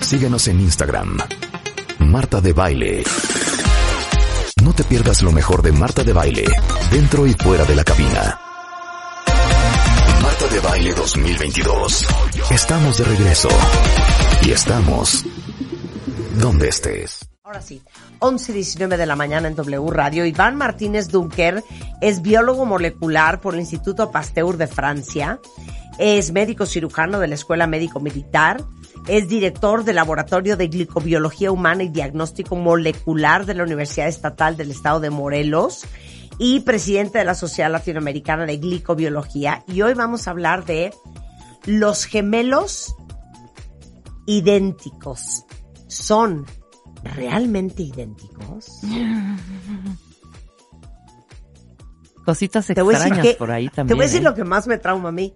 Síguenos en Instagram. Marta de Baile. No te pierdas lo mejor de Marta de Baile, dentro y fuera de la cabina. Marta de Baile 2022. Estamos de regreso. Y estamos donde estés. Ahora sí, 11 y 19 de la mañana en W Radio. Iván Martínez Dunker es biólogo molecular por el Instituto Pasteur de Francia. Es médico cirujano de la Escuela Médico Militar. Es director del Laboratorio de Glicobiología Humana y Diagnóstico Molecular de la Universidad Estatal del Estado de Morelos y presidente de la Sociedad Latinoamericana de Glicobiología. Y hoy vamos a hablar de los gemelos idénticos. ¿Son realmente idénticos? Cositas Te extrañas que- por ahí Te también. voy a decir ¿eh? lo que más me trauma a mí.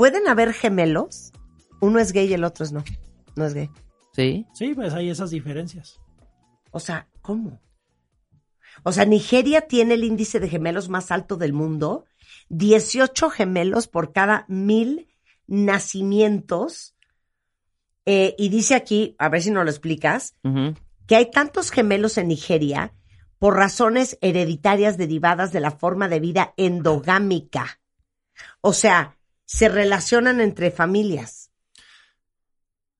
¿Pueden haber gemelos? Uno es gay y el otro es no. No es gay. Sí. Sí, pues hay esas diferencias. O sea, ¿cómo? O sea, Nigeria tiene el índice de gemelos más alto del mundo. 18 gemelos por cada mil nacimientos. Eh, y dice aquí, a ver si nos lo explicas, que hay tantos gemelos en Nigeria por razones hereditarias derivadas de la forma de vida endogámica. O sea, se relacionan entre familias.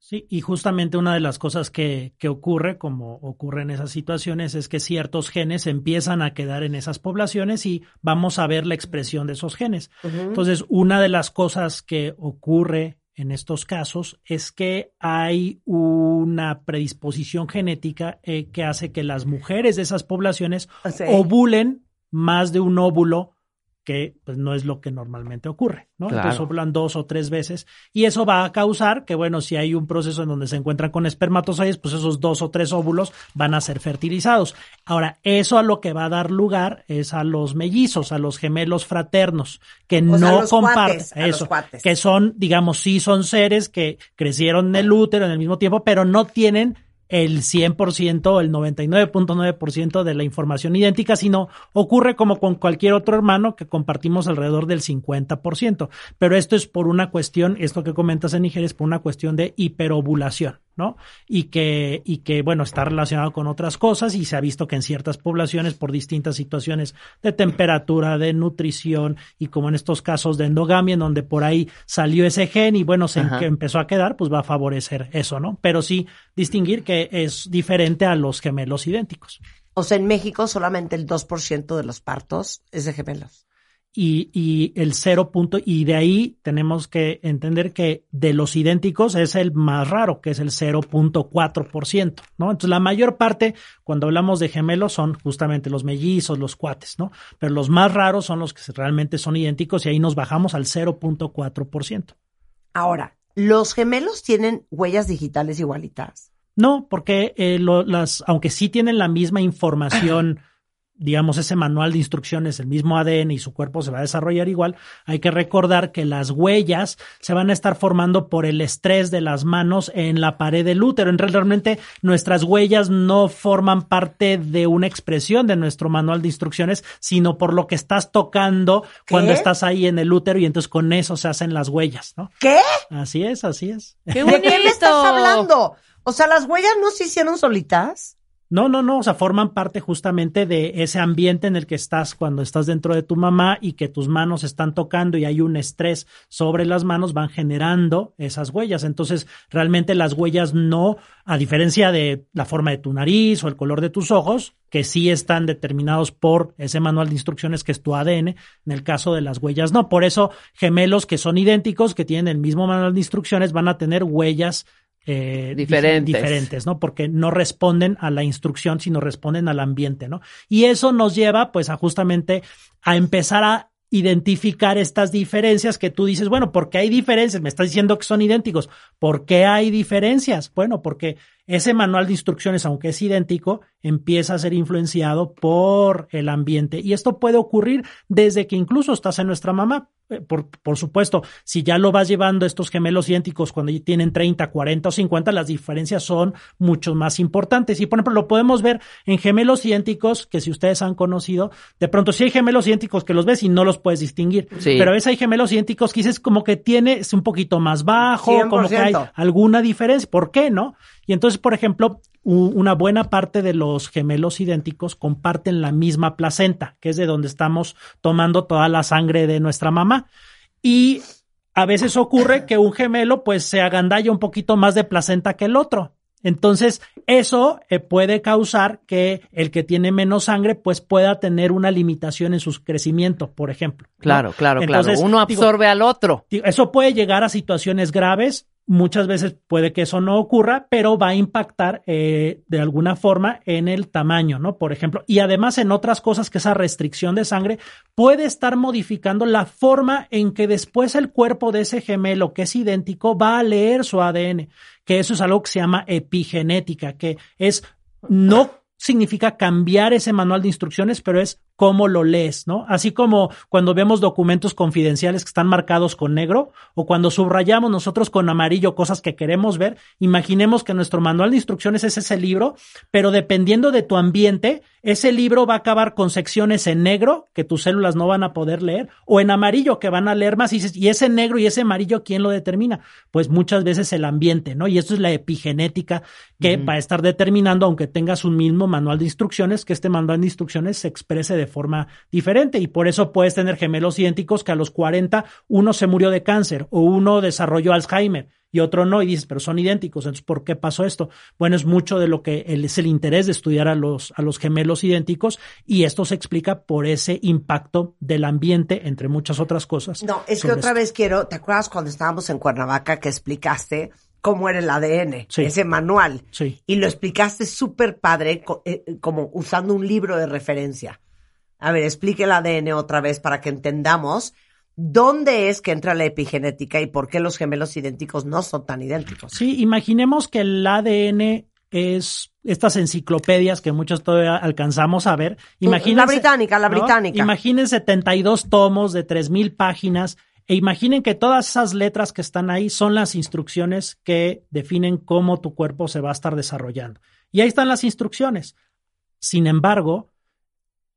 Sí, y justamente una de las cosas que, que ocurre, como ocurre en esas situaciones, es que ciertos genes empiezan a quedar en esas poblaciones y vamos a ver la expresión de esos genes. Entonces, una de las cosas que ocurre en estos casos es que hay una predisposición genética eh, que hace que las mujeres de esas poblaciones O sea, ovulen más de un óvulo que pues, no es lo que normalmente ocurre, ¿no? Claro. Entonces ovulan dos o tres veces y eso va a causar que, bueno, si hay un proceso en donde se encuentran con espermatozoides, pues esos dos o tres óvulos van a ser fertilizados. Ahora, eso a lo que va a dar lugar es a los mellizos, a los gemelos fraternos, que O sea, no los comparten cuates, a los eso, cuates. que son, digamos, sí son seres que crecieron en el útero en el mismo tiempo, pero no tienen el 100%, el 99.9% de la información idéntica, sino ocurre como con cualquier otro hermano que compartimos alrededor del 50%. Pero esto es por una cuestión, esto que comentas en Nigeria es por una cuestión de hiperovulación, ¿no? Y que, y que, bueno, está relacionado con otras cosas y se ha visto que en ciertas poblaciones, por distintas situaciones de temperatura, de nutrición y como en estos casos de endogamia, en donde por ahí salió ese gen y bueno, se Ajá. empezó a quedar, pues va a favorecer eso, ¿no? Pero sí distinguir que es diferente a los gemelos idénticos. O sea, en México solamente el 2% de los partos es de gemelos. y, y el cero punto, y de ahí tenemos que entender que de los idénticos es el más raro, que es el 0.4%, ¿no? Entonces la mayor parte, cuando hablamos de gemelos, son justamente los mellizos, los cuates, ¿no? Pero los más raros son los que realmente son idénticos y ahí nos bajamos al 0.4%. Ahora, ¿los gemelos tienen huellas digitales igualitas? No, porque eh, lo- las, aunque sí tienen la misma información, digamos, ese manual de instrucciones, el mismo ADN y su cuerpo se va a desarrollar igual, hay que recordar que las huellas se van a estar formando por el estrés de las manos en la pared del útero. En real- realmente nuestras huellas no forman parte de una expresión de nuestro manual de instrucciones, sino por lo que estás tocando cuando estás ahí en el útero y entonces con eso se hacen las huellas, ¿no? ¿Qué? Así es, así es. ¡Qué ¿De qué me estás hablando? O sea, ¿las huellas no se hicieron solitas? No, no, no, o sea, forman parte justamente de ese ambiente en el que estás cuando estás dentro de tu mamá y que tus manos están tocando y hay un estrés sobre las manos, van generando esas huellas. Entonces, realmente las huellas no, a diferencia de la forma de tu nariz o el color de tus ojos, que sí están determinados por ese manual de instrucciones que es tu ADN, en el caso de las huellas no. Por eso, gemelos que son idénticos, que tienen el mismo manual de instrucciones, van a tener huellas eh, dif- Diferentes. diferentes, ¿no? Porque no responden a la instrucción, sino responden al ambiente, ¿no? Y eso nos lleva, pues, a justamente a empezar a identificar estas diferencias que tú dices, bueno, ¿por qué hay diferencias? Me estás diciendo que son idénticos. ¿Por qué hay diferencias? Bueno, porque ese manual de instrucciones, aunque es idéntico, empieza a ser influenciado por el ambiente. Y esto puede ocurrir desde que incluso estás en nuestra mamá. Eh, por, por, supuesto, si ya lo vas llevando estos gemelos idénticos cuando ya tienen 30, 40 o 50, las diferencias son mucho más importantes. Y por ejemplo, lo podemos ver en gemelos idénticos que si ustedes han conocido, de pronto si hay gemelos idénticos que los ves y no los puedes distinguir. Sí. Pero ves hay gemelos idénticos que dices como que tiene, es un poquito más bajo, como que hay 100%. alguna diferencia. ¿Por qué no? Y entonces, por ejemplo, una buena parte de los gemelos idénticos comparten la misma placenta, que es de donde estamos tomando toda la sangre de nuestra mamá. Y a veces ocurre que un gemelo pues se agandalla un poquito más de placenta que el otro. Entonces, eso eh, puede causar que el que tiene menos sangre pues pueda tener una limitación en su crecimiento, por ejemplo. ¿no? Claro, claro, Entonces, claro. Uno digo, absorbe al otro. Eso puede llegar a situaciones graves. Muchas veces puede que eso no ocurra, pero va a impactar eh, de alguna forma en el tamaño, ¿no? Por ejemplo, y además en otras cosas que esa restricción de sangre puede estar modificando la forma en que después el cuerpo de ese gemelo que es idéntico va a leer su ADN, que eso es algo que se llama epigenética, que es no significa cambiar ese manual de instrucciones, pero es cómo lo lees, ¿no? Así como cuando vemos documentos confidenciales que están marcados con negro o cuando subrayamos nosotros con amarillo cosas que queremos ver, imaginemos que nuestro manual de instrucciones es ese libro, pero dependiendo de tu ambiente, ese libro va a acabar con secciones en negro que tus células no van a poder leer o en amarillo que van a leer más y dices, ¿y ese negro y ese amarillo quién lo determina? Pues muchas veces el ambiente, ¿no? Y esto es la epigenética que va a estar determinando, aunque tengas un mismo manual de instrucciones, que este manual de instrucciones se exprese de forma diferente y por eso puedes tener gemelos idénticos que a los 40 uno se murió de cáncer o uno desarrolló Alzheimer y otro no, y dices, pero son idénticos, entonces, ¿por qué pasó esto? Bueno, es mucho de lo que es el interés de estudiar a los, a los gemelos idénticos y esto se explica por ese impacto del ambiente, entre muchas otras cosas. No, es que otra esto. vez quiero, ¿te acuerdas cuando estábamos en Cuernavaca que explicaste cómo era el ADN? Sí. Ese manual. Sí. Y lo explicaste súper padre, eh, como usando un libro de referencia. A ver, explique el ADN otra vez para que entendamos dónde es que entra la epigenética y por qué los gemelos idénticos no son tan idénticos. Sí, imaginemos que el ADN es estas enciclopedias que muchos todavía alcanzamos a ver. Imagínense, la británica, la ¿no? británica. Imaginen 72 tomos de 3000 páginas e imaginen que todas esas letras que están ahí son las instrucciones que definen cómo tu cuerpo se va a estar desarrollando. Y ahí están las instrucciones. Sin embargo,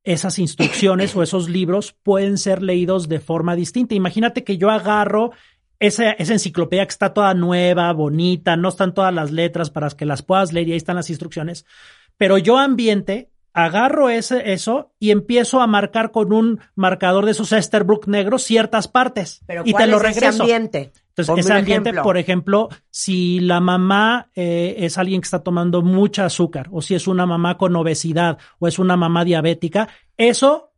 esas instrucciones o esos libros pueden ser leídos de forma distinta. Imagínate que yo agarro esa, esa enciclopedia que está toda nueva, bonita, no están todas las letras para que las puedas leer y ahí están las instrucciones, pero yo ambiente agarro ese, eso y empiezo a marcar con un marcador de esos Esterbrook negros ciertas partes Pero y ¿cuál te lo es ese regreso. ambiente? Entonces, Ponme ese ambiente, ejemplo. por ejemplo, si la mamá eh, es alguien que está tomando mucha azúcar, o si es una mamá con obesidad, o es una mamá diabética, eso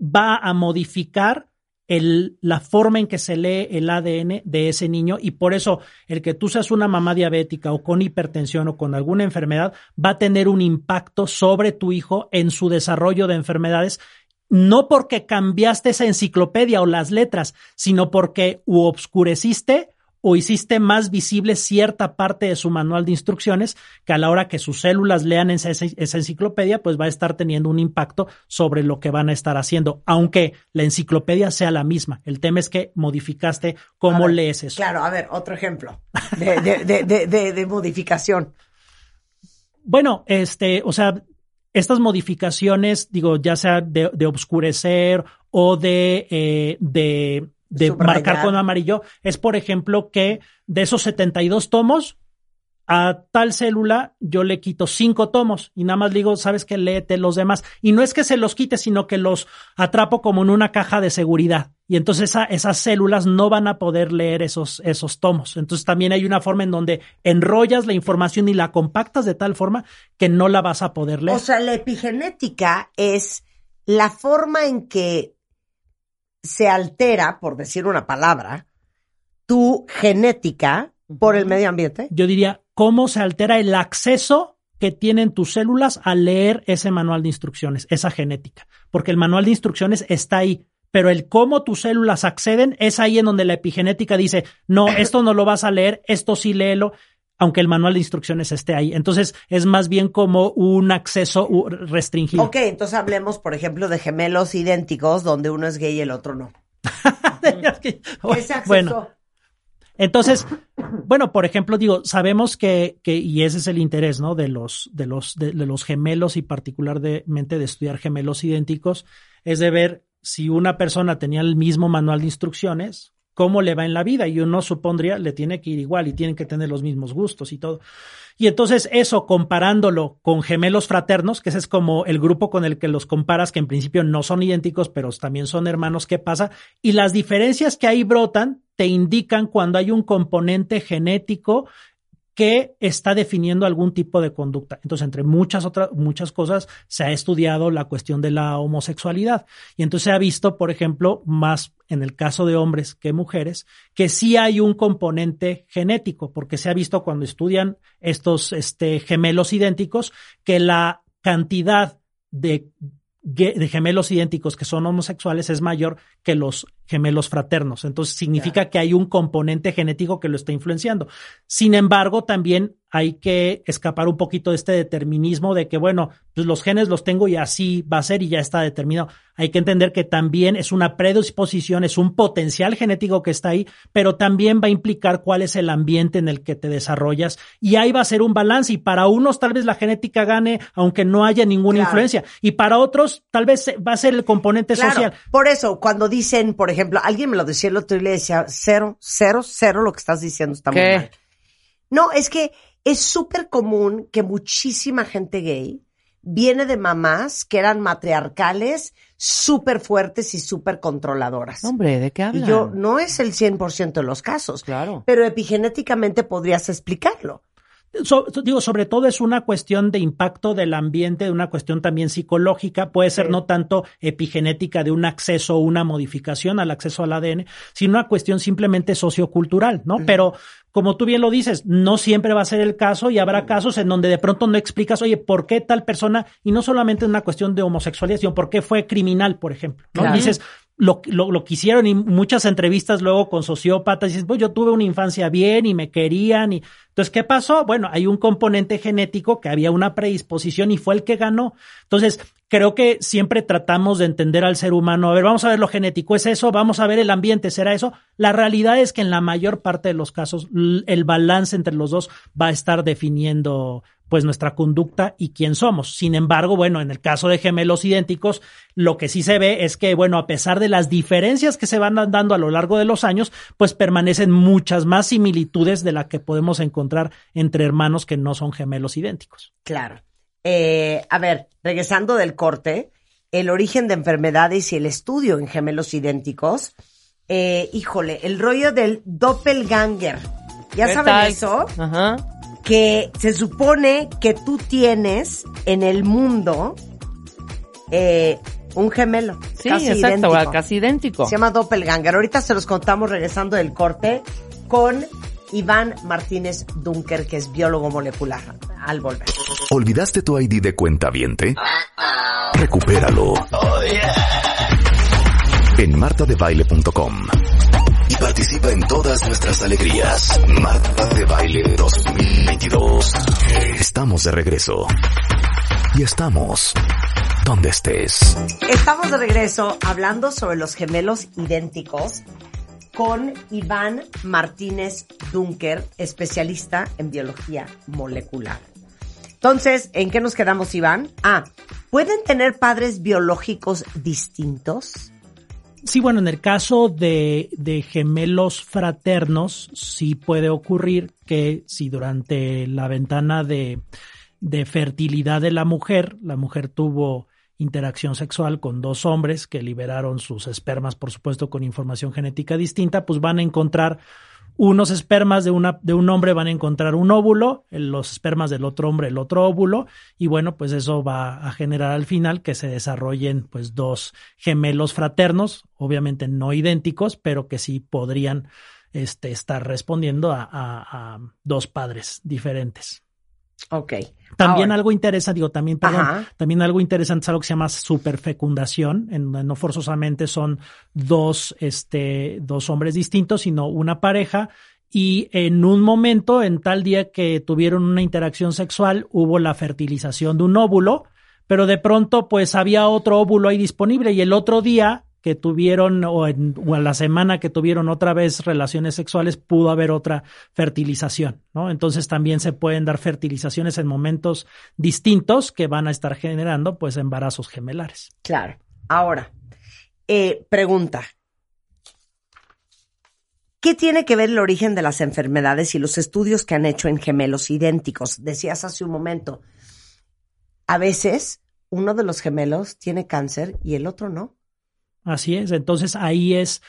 va a modificar el, la forma en que se lee el ADN de ese niño y por eso el que tú seas una mamá diabética o con hipertensión o con alguna enfermedad va a tener un impacto sobre tu hijo en su desarrollo de enfermedades no porque cambiaste esa enciclopedia o las letras, sino porque u obscureciste o hiciste más visible cierta parte de su manual de instrucciones que a la hora que sus células lean esa, enciclopedia, pues va a estar teniendo un impacto sobre lo que van a estar haciendo, aunque la enciclopedia sea la misma. El tema es que modificaste cómo ver, lees eso. Claro, a ver, otro ejemplo de, de, de, de, de- de modificación. Bueno, este, o sea, estas modificaciones, digo, ya sea de, de obscurecer o de, eh, de, de marcar con amarillo, es por ejemplo que de esos 72 tomos, a tal célula yo le quito cinco tomos y nada más le digo, sabes que léete los demás. Y no es que se los quite, sino que los atrapo como en una caja de seguridad. Y entonces esa- esas células no van a poder leer esos, esos tomos. Entonces también hay una forma en donde enrollas la información y la compactas de tal forma que no la vas a poder leer. O sea, la epigenética es la forma en que se altera, por decir una palabra, tu genética por el medio ambiente. Yo diría, ¿cómo se altera el acceso que tienen tus células a leer ese manual de instrucciones, esa genética? Porque el manual de instrucciones está ahí, pero el cómo tus células acceden es ahí en donde la epigenética dice, no, esto no lo vas a leer, esto sí léelo aunque el manual de instrucciones esté ahí. Entonces, es más bien como un acceso restringido. Ok, entonces hablemos, por ejemplo, de gemelos idénticos donde uno es gay y el otro no. ¿Qué bueno, entonces, bueno, por ejemplo, digo, sabemos que, que, y ese es el interés, ¿no? De los, de los, de, los gemelos y particularmente de estudiar gemelos idénticos, es de ver si una persona tenía el mismo manual de instrucciones, cómo le va en la vida. Y uno supondría le tiene que ir igual y tienen que tener los mismos gustos y todo. Y entonces eso comparándolo con gemelos fraternos, que ese es como el grupo con el que los comparas, que en principio no son idénticos, pero también son hermanos, ¿qué pasa? Y las diferencias que ahí brotan te indican cuando hay un componente genético que está definiendo algún tipo de conducta. Entonces, entre muchas otras, muchas cosas, se ha estudiado la cuestión de la homosexualidad. Y entonces se ha visto, por ejemplo, más en el caso de hombres que mujeres, que sí hay un componente genético, porque se ha visto cuando estudian estos este, gemelos idénticos, que la cantidad de de gemelos idénticos que son homosexuales es mayor que los gemelos fraternos. Entonces significa que hay un componente genético que lo está influenciando. Sin embargo, también hay que escapar un poquito de este determinismo de que, bueno, pues los genes los tengo y así va a ser y ya está determinado. Hay que entender que también es una predisposición, es un potencial genético que está ahí, pero también va a implicar cuál es el ambiente en el que te desarrollas y ahí va a ser un balance y para unos tal vez la genética gane aunque no haya ninguna influencia y para otros tal vez va a ser el componente social. Por eso, cuando dicen, por ejemplo, alguien me lo decía el otro y le decía, cero, cero, cero lo que estás diciendo está muy mal. No, es que es súper común que muchísima gente gay viene de mamás que eran matriarcales, súper fuertes y súper controladoras. Hombre, ¿de qué hablan? Y yo, no es el 100% de los casos. Claro. Pero epigenéticamente podrías explicarlo. Digo, sobre todo es una cuestión de impacto del ambiente, de una cuestión también psicológica, puede ser no tanto epigenética de un acceso o una modificación al acceso al ADN, sino una cuestión simplemente sociocultural, ¿no? Pero como tú bien lo dices, no siempre va a ser el caso y habrá casos en donde de pronto no explicas, oye, ¿por qué tal persona? Y no solamente una cuestión de homosexualidad, sino por qué fue criminal, por ejemplo. ¿no? Dices, lo, lo, lo quisieron y muchas entrevistas luego con sociópatas dices, pues yo tuve una infancia bien y me querían y entonces, ¿qué pasó? Bueno, hay un componente genético que había una predisposición y fue el que ganó. Entonces, creo que siempre tratamos de entender al ser humano. A ver, vamos a ver lo genético, ¿es eso? Vamos a ver el ambiente, ¿será eso? La realidad es que en la mayor parte de los casos, el balance entre los dos va a estar definiendo pues nuestra conducta y quién somos. Sin embargo, bueno, en el caso de gemelos idénticos, lo que sí se ve es que, bueno, a pesar de las diferencias que se van dando a lo largo de los años, pues permanecen muchas más similitudes de las que podemos encontrar entre hermanos que no son gemelos idénticos. Claro. Eh, a ver, regresando del corte, el origen de enfermedades y el estudio en gemelos idénticos. Eh, híjole, el rollo del doppelganger. ¿Ya saben eso? Ajá que se supone que tú tienes en el mundo eh, un gemelo. Sí, casi exacto, idéntico. casi idéntico. Se llama Doppelganger. Ahorita se los contamos regresando del corte con Iván Martínez Dunker, que es biólogo molecular, al volver. ¿Olvidaste tu ID de cuenta viente? Recupéralo. Oh, en martadebaile.com participa en todas nuestras alegrías. Marta de Baile 2022. Estamos de regreso. Y estamos donde estés. Estamos de regreso hablando sobre los gemelos idénticos con Iván Martínez Dunker, especialista en biología molecular. Entonces, ¿en qué nos quedamos, Iván? Ah, ¿pueden tener padres biológicos distintos? Sí, bueno, en el caso de, de, gemelos fraternos, sí puede ocurrir que si durante la ventana de, de fertilidad de la mujer, la mujer tuvo interacción sexual con dos hombres que liberaron sus espermas, por supuesto, con información genética distinta, pues van a encontrar unos espermas de, una, de un hombre van a encontrar un óvulo, los espermas del otro hombre el otro óvulo, y bueno, pues eso va a generar al final que se desarrollen pues dos gemelos fraternos, obviamente no idénticos, pero que sí podrían este, estar respondiendo a, a dos padres diferentes. Ok. También algo interesante, digo, también, perdón, también algo interesante es algo que se llama superfecundación, en donde no forzosamente son dos, este, dos hombres distintos, sino una pareja. Y en un momento, en tal día que tuvieron una interacción sexual, hubo la fertilización de un óvulo, pero de pronto, pues había otro óvulo ahí disponible y el otro día que tuvieron o, en, o la semana que tuvieron otra vez relaciones sexuales pudo haber otra fertilización, ¿no? Entonces también se pueden dar fertilizaciones en momentos distintos que van a estar generando pues embarazos gemelares. Claro. Ahora, eh, pregunta. ¿Qué tiene que ver el origen de las enfermedades y los estudios que han hecho en gemelos idénticos? Decías hace un momento, a veces uno de los gemelos tiene cáncer y el otro no. Así es, entonces ahí es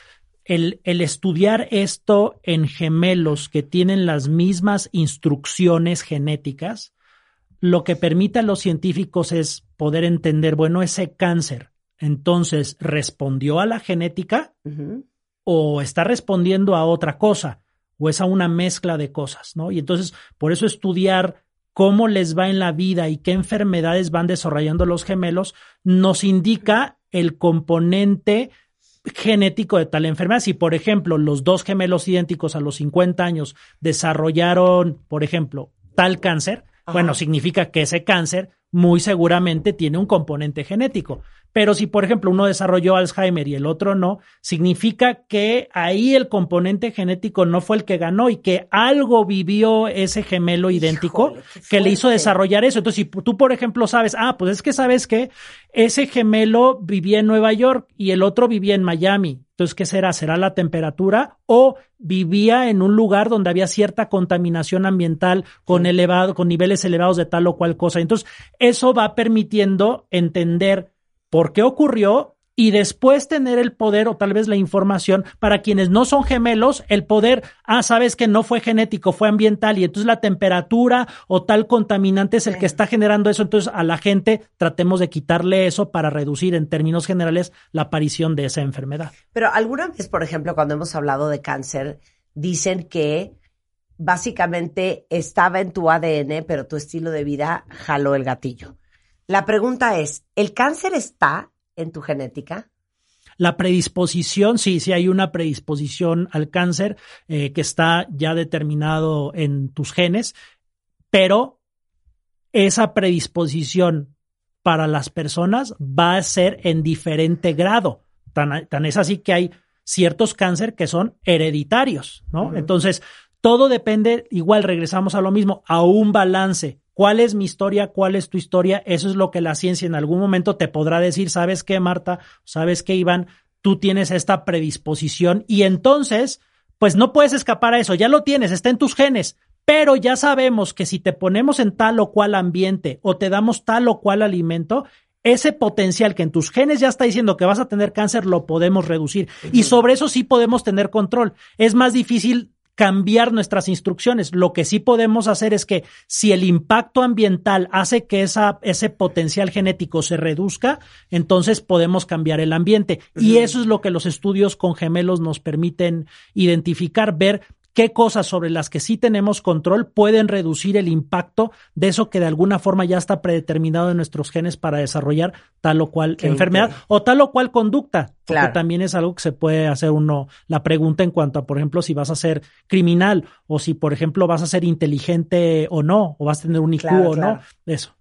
el, el, estudiar esto en gemelos que tienen las mismas instrucciones genéticas, lo que permite a los científicos es poder entender, bueno, ese cáncer, entonces, ¿respondió a la genética o está respondiendo a otra cosa? ¿O es a una mezcla de cosas? ¿no? Y entonces, por eso estudiar cómo les va en la vida y qué enfermedades van desarrollando los gemelos nos indica el componente genético de tal enfermedad. Si, por ejemplo, los dos gemelos idénticos a los 50 años desarrollaron, por ejemplo, tal cáncer, bueno, significa que ese cáncer muy seguramente tiene un componente genético. Pero si, por ejemplo, uno desarrolló Alzheimer y el otro no, significa que ahí el componente genético no fue el que ganó y que algo vivió ese gemelo idéntico que le hizo desarrollar eso. Entonces, si tú, por ejemplo, sabes, ah, pues es que sabes que ese gemelo vivía en Nueva York y el otro vivía en Miami. Entonces, ¿qué será? ¿Será la temperatura o vivía en un lugar donde había cierta contaminación ambiental con elevado, con niveles elevados de tal o cual cosa? Entonces, eso va permitiendo entender por qué ocurrió y después tener el poder o tal vez la información para quienes no son gemelos, el poder, ah, sabes que no fue genético, fue ambiental y entonces la temperatura o tal contaminante es el que está generando eso, entonces a la gente tratemos de quitarle eso para reducir en términos generales la aparición de esa enfermedad. Pero alguna vez, por ejemplo, cuando hemos hablado de cáncer, dicen que básicamente estaba en tu ADN, pero tu estilo de vida jaló el gatillo. La pregunta es, ¿el cáncer está en tu genética? La predisposición, sí, sí hay una predisposición al cáncer eh, que está ya determinado en tus genes, pero esa predisposición para las personas va a ser en diferente grado. Tan, tan es así que hay ciertos cáncer que son hereditarios, ¿no? Entonces, todo depende, igual regresamos a lo mismo, a un balance ¿Cuál es mi historia? ¿Cuál es tu historia? Eso es lo que la ciencia en algún momento te podrá decir. ¿Sabes qué, Marta? ¿Sabes qué, Iván? Tú tienes esta predisposición y entonces, pues no puedes escapar a eso. Ya lo tienes, está en tus genes. Pero ya sabemos que si te ponemos en tal o cual ambiente o te damos tal o cual alimento, ese potencial que en tus genes ya está diciendo que vas a tener cáncer lo podemos reducir. Y sobre eso sí podemos tener control. Es más difícil cambiar nuestras instrucciones. Lo que sí podemos hacer es que si el impacto ambiental hace que esa, ese potencial genético se reduzca, entonces podemos cambiar el ambiente. Y eso es lo que los estudios con gemelos nos permiten identificar, ver qué cosas sobre las que sí tenemos control pueden reducir el impacto de eso que de alguna forma ya está predeterminado en nuestros genes para desarrollar tal o cual enfermedad o tal o cual conducta. Porque también es algo que se puede hacer uno la pregunta en cuanto a, por ejemplo, si vas a ser criminal o si, por ejemplo, vas a ser inteligente o no, o vas a tener un IQ o no. Eso.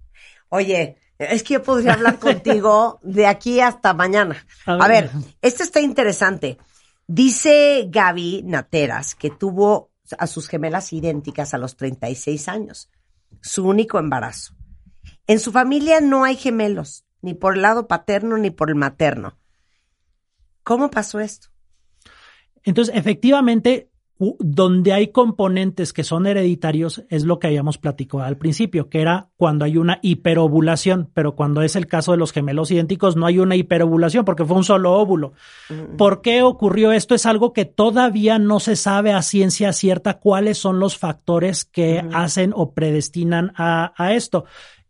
Oye, es que yo podría hablar contigo de aquí hasta mañana. A ver, esto está interesante. Dice Gaby Nateras que tuvo a sus gemelas idénticas a los 36 años, su único embarazo. En su familia no hay gemelos, ni por el lado paterno ni por el materno. ¿Cómo pasó esto? Entonces, efectivamente, donde hay componentes que son hereditarios es lo que habíamos platicado al principio, que era cuando hay una hiperovulación, pero cuando es el caso de los gemelos idénticos no hay una hiperovulación porque fue un solo óvulo. ¿Por qué ocurrió esto? Es algo que todavía no se sabe a ciencia cierta cuáles son los factores que hacen o predestinan a, a esto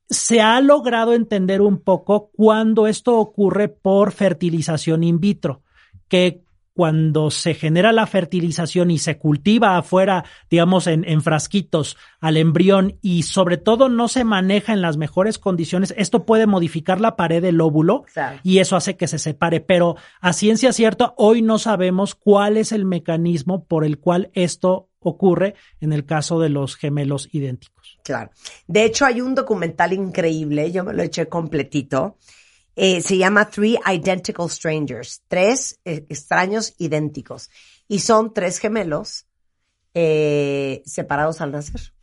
se ha logrado entender un poco cuando esto ocurre por fertilización in vitro, que cuando se genera la fertilización y se cultiva afuera, digamos, en, en, frasquitos al embrión y sobre todo no se maneja en las mejores condiciones, esto puede modificar la pared del óvulo y eso hace que se separe. Pero a ciencia cierta, hoy no sabemos cuál es el mecanismo por el cual esto ocurre en el caso de los gemelos idénticos. Claro. De hecho, hay un documental increíble, yo me lo eché completito, eh, se llama Three Identical Strangers, tres eh, extraños idénticos. Y son tres gemelos eh, separados al nacer.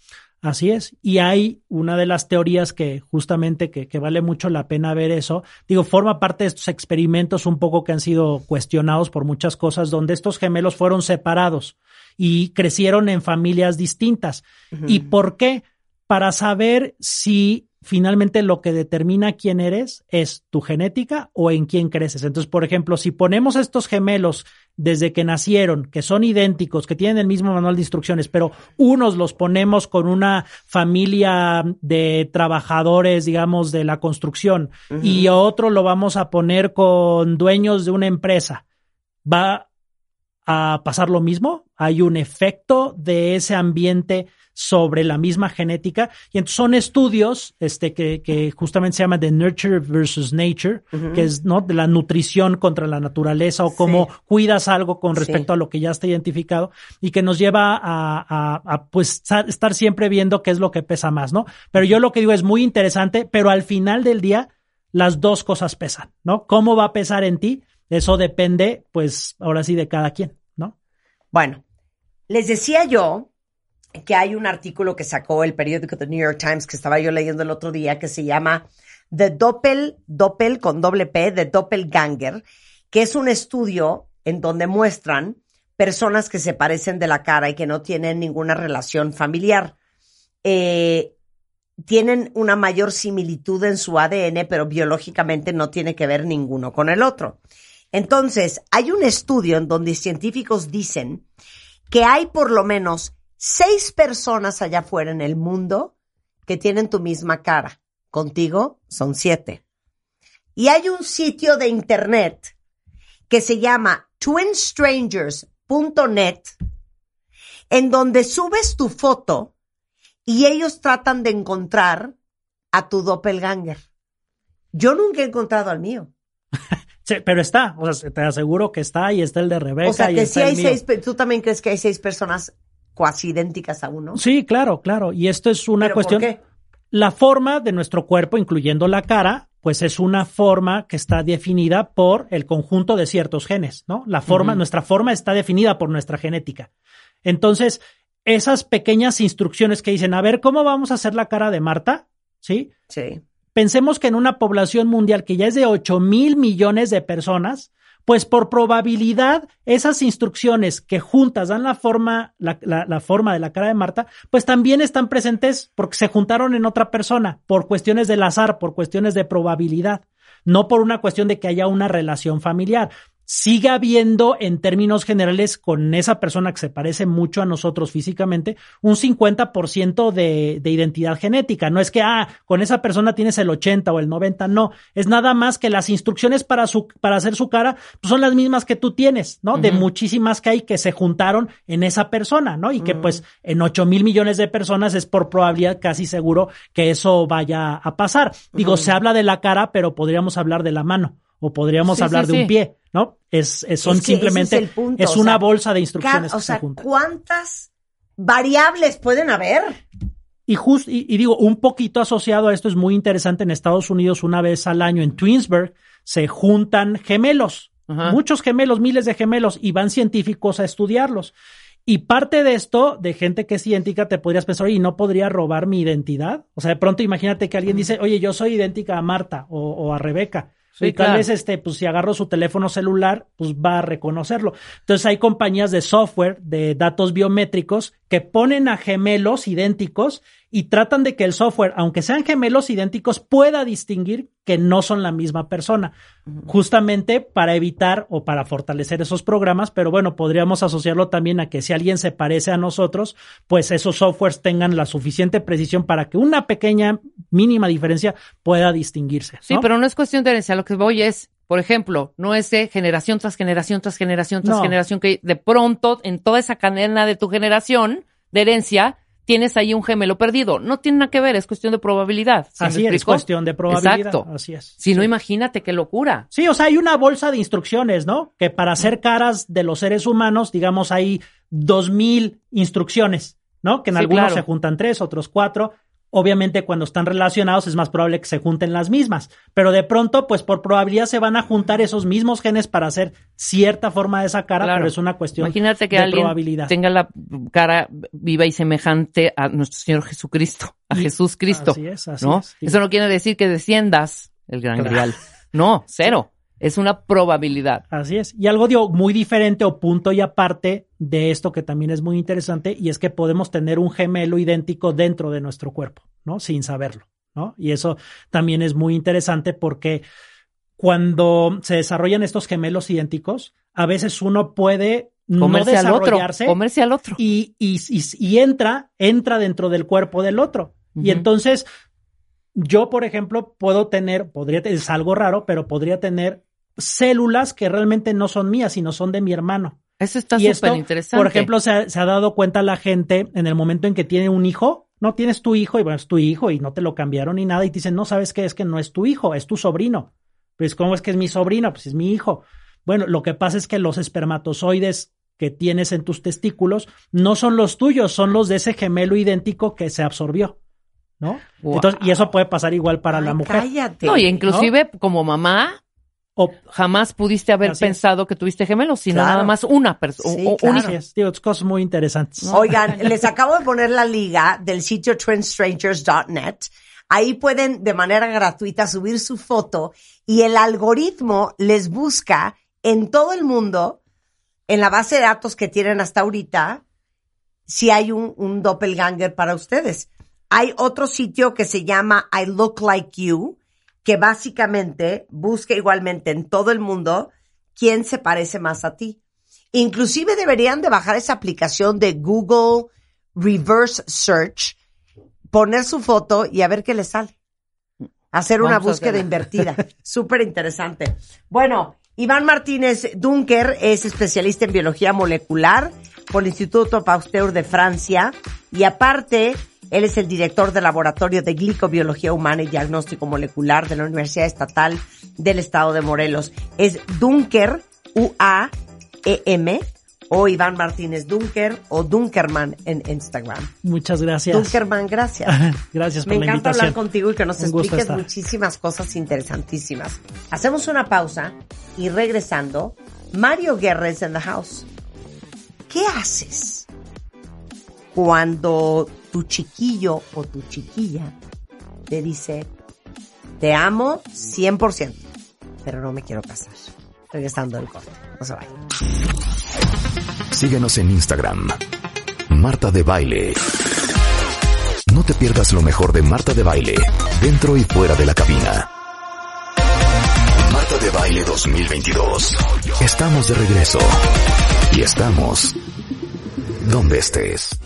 Así es. Y hay una de las teorías que justamente que, que, vale mucho la pena ver eso. Digo, forma parte de estos experimentos un poco que han sido cuestionados por muchas cosas, donde estos gemelos fueron separados y crecieron en familias distintas. ¿Y por qué? Para saber si finalmente lo que determina quién eres es tu genética o en quién creces. Entonces, por ejemplo, si ponemos estos gemelos desde que nacieron, que son idénticos, que tienen el mismo manual de instrucciones, pero unos los ponemos con una familia de trabajadores, digamos, de la construcción, y otro lo vamos a poner con dueños de una empresa, va a pasar lo mismo. Hay un efecto de ese ambiente sobre la misma genética. Y entonces son estudios este, que, que justamente se llama de Nurture versus Nature, que es ¿no? de la nutrición contra la naturaleza o cómo cuidas algo con respecto a lo que ya está identificado y que nos lleva a, a, pues estar siempre viendo qué es lo que pesa más, ¿no? Pero yo lo que digo es muy interesante, pero al final del día las dos cosas pesan, ¿no? ¿Cómo va a pesar en ti? Eso depende, pues ahora sí, de cada quien, ¿no? Bueno, les decía yo que hay un artículo que sacó el periódico The New York Times que estaba yo leyendo el otro día que se llama The Doppel, Doppel con doble P, The Doppelganger, que es un estudio en donde muestran personas que se parecen de la cara y que no tienen ninguna relación familiar. Eh, tienen una mayor similitud en su ADN, pero biológicamente no tiene que ver ninguno con el otro. Entonces, hay un estudio en donde científicos dicen que hay por lo menos seis personas allá afuera en el mundo que tienen tu misma cara. Contigo son siete. Y hay un sitio de internet que se llama twinstrangers.net en donde subes tu foto y ellos tratan de encontrar a tu doppelganger. Yo nunca he encontrado al mío. Sí, pero está, o sea, te aseguro que está y está el de Rebeca. O sea, que sí hay seis, tú también crees que hay seis personas cuasi idénticas a uno. Sí, claro, claro. Y esto es una cuestión. ¿por qué? La forma de nuestro cuerpo, incluyendo la cara, pues es una forma que está definida por el conjunto de ciertos genes, ¿no? La forma, nuestra forma está definida por nuestra genética. Entonces, esas pequeñas instrucciones que dicen, a ver, ¿cómo vamos a hacer la cara de Marta? ¿Sí? Sí. Pensemos que en una población mundial que ya es de 8 mil millones de personas, pues por probabilidad esas instrucciones que juntas dan la forma, la, la, forma de la cara de Marta, pues también están presentes porque se juntaron en otra persona, por cuestiones del azar, por cuestiones de probabilidad, no por una cuestión de que haya una relación familiar sigue habiendo en términos generales con esa persona que se parece mucho a nosotros físicamente un 50% de, de identidad genética. No es que, ah, con esa persona tienes el 80 o el 90, no. Es nada más que las instrucciones para, su, para hacer su cara pues son las mismas que tú tienes, ¿no? De muchísimas que hay que se juntaron en esa persona, ¿no? Y que pues en 8 mil millones de personas es por probabilidad casi seguro que eso vaya a pasar. Digo, se habla de la cara, pero podríamos hablar de la mano o podríamos hablar de un pie, ¿no? Es, son simplemente, es, una bolsa de instrucciones. O sea, ¿cuántas variables pueden haber? Y, just, y, digo, un poquito asociado a esto es muy interesante en Estados Unidos, una vez al año en Twinsburg se juntan gemelos, muchos gemelos, miles de gemelos, y van científicos a estudiarlos. Y parte de esto, de gente que es idéntica, te podrías pensar, oye, ¿no podría robar mi identidad? O sea, de pronto imagínate que alguien dice, oye, yo soy idéntica a Marta o a Rebeca y tal vez este, pues si agarro su teléfono celular, pues va a reconocerlo. Entonces hay compañías de software, de datos biométricos, que ponen a gemelos idénticos y tratan de que el software, aunque sean gemelos idénticos, pueda distinguir que no son la misma persona, justamente para evitar o para fortalecer esos programas, pero bueno, podríamos asociarlo también a que si alguien se parece a nosotros, pues esos softwares tengan la suficiente precisión para que una pequeña mínima diferencia pueda distinguirse. Sí, pero no es cuestión de herencia, lo que voy es, por ejemplo, no es de generación tras generación tras generación tras generación que de pronto en toda esa cadena de tu generación de herencia tienes ahí un gemelo perdido. No tiene nada que ver, es cuestión de probabilidad. Así es, cuestión de probabilidad. Exacto. Así es. Si no, imagínate qué locura. Sí, o sea, hay una bolsa de instrucciones, ¿no? Que para hacer caras de los seres humanos, digamos, hay dos mil instrucciones, ¿no? Que en algunos se juntan tres, otros cuatro. Obviamente cuando están relacionados es más probable que se junten las mismas, pero de pronto pues por probabilidad se van a juntar esos mismos genes para hacer cierta forma de esa cara, pero es una cuestión Imagínate que alguien tenga la cara viva y semejante a nuestro Señor Jesucristo, a Jesús Cristo. Así es, así ¿no? Es, Eso no quiere decir que desciendas el gran claro. No, cero. Es una probabilidad. Así es. Y algo digo, muy diferente o punto y aparte de esto que también es muy interesante y es que podemos tener un gemelo idéntico dentro de nuestro cuerpo, ¿no? Sin saberlo, ¿no? Y eso también es muy interesante porque cuando se desarrollan estos gemelos idénticos, a veces uno puede comerse al otro, comerse al otro. Y, y, y, entra, entra dentro del cuerpo del otro. Y entonces, yo, por ejemplo, puedo tener, podría, es algo raro, pero podría tener células que realmente no son mías, sino son de mi hermano. Eso está súper interesante. Por ejemplo, se ha, dado cuenta la gente en el momento en que tiene un hijo, no tienes tu hijo y bueno, es tu hijo y no te lo cambiaron ni nada y te dicen, no sabes qué es que no es tu hijo, es tu sobrino. Pues, ¿cómo es que es mi sobrino? Pues es mi hijo. Bueno, lo que pasa es que los espermatozoides que tienes en tus testículos no son los tuyos, son los de ese gemelo idéntico que se absorbió. ¿No? Entonces, y eso puede pasar igual para la mujer. Cállate. No, y inclusive como mamá, o jamás pudiste haber pensado que tuviste gemelos, sino nada más una persona. Sí, claro. cosas muy interesantes. Oigan, les acabo de poner la liga del sitio trendstrangers.net. Ahí pueden de manera gratuita subir su foto y el algoritmo les busca en todo el mundo, en la base de datos que tienen hasta ahorita, si hay un, un doppelganger para ustedes. Hay otro sitio que se llama I Look Like You, que básicamente busca igualmente en todo el mundo quién se parece más a ti. Inclusive deberían de bajar esa aplicación de Google Reverse Search, poner su foto y a ver qué le sale. Hacer una búsqueda invertida. Súper interesante. Bueno, Iván Martínez Dunker es especialista en biología molecular por el Instituto Pasteur de Francia y aparte él es el director del Laboratorio de Glicobiología Humana y Diagnóstico Molecular de la Universidad Estatal del Estado de Morelos. Es Dunker, U-A-E-M, o Iván Martínez Dunker o Dunkerman en Instagram. Muchas gracias. Dunkerman, gracias. gracias por Me encanta hablar contigo y que nos expliques muchísimas cosas interesantísimas. Hacemos una pausa y regresando, Mario Guerres en the house. ¿Qué haces cuando tu chiquillo o tu chiquilla te dice, te amo 100%, pero no me quiero casar. Regresando al corte. No se vayan. Síguenos en Instagram. Marta de Baile. No te pierdas lo mejor de Marta de Baile, dentro y fuera de la cabina. Marta de Baile 2022. Estamos de regreso. Y estamos donde estés.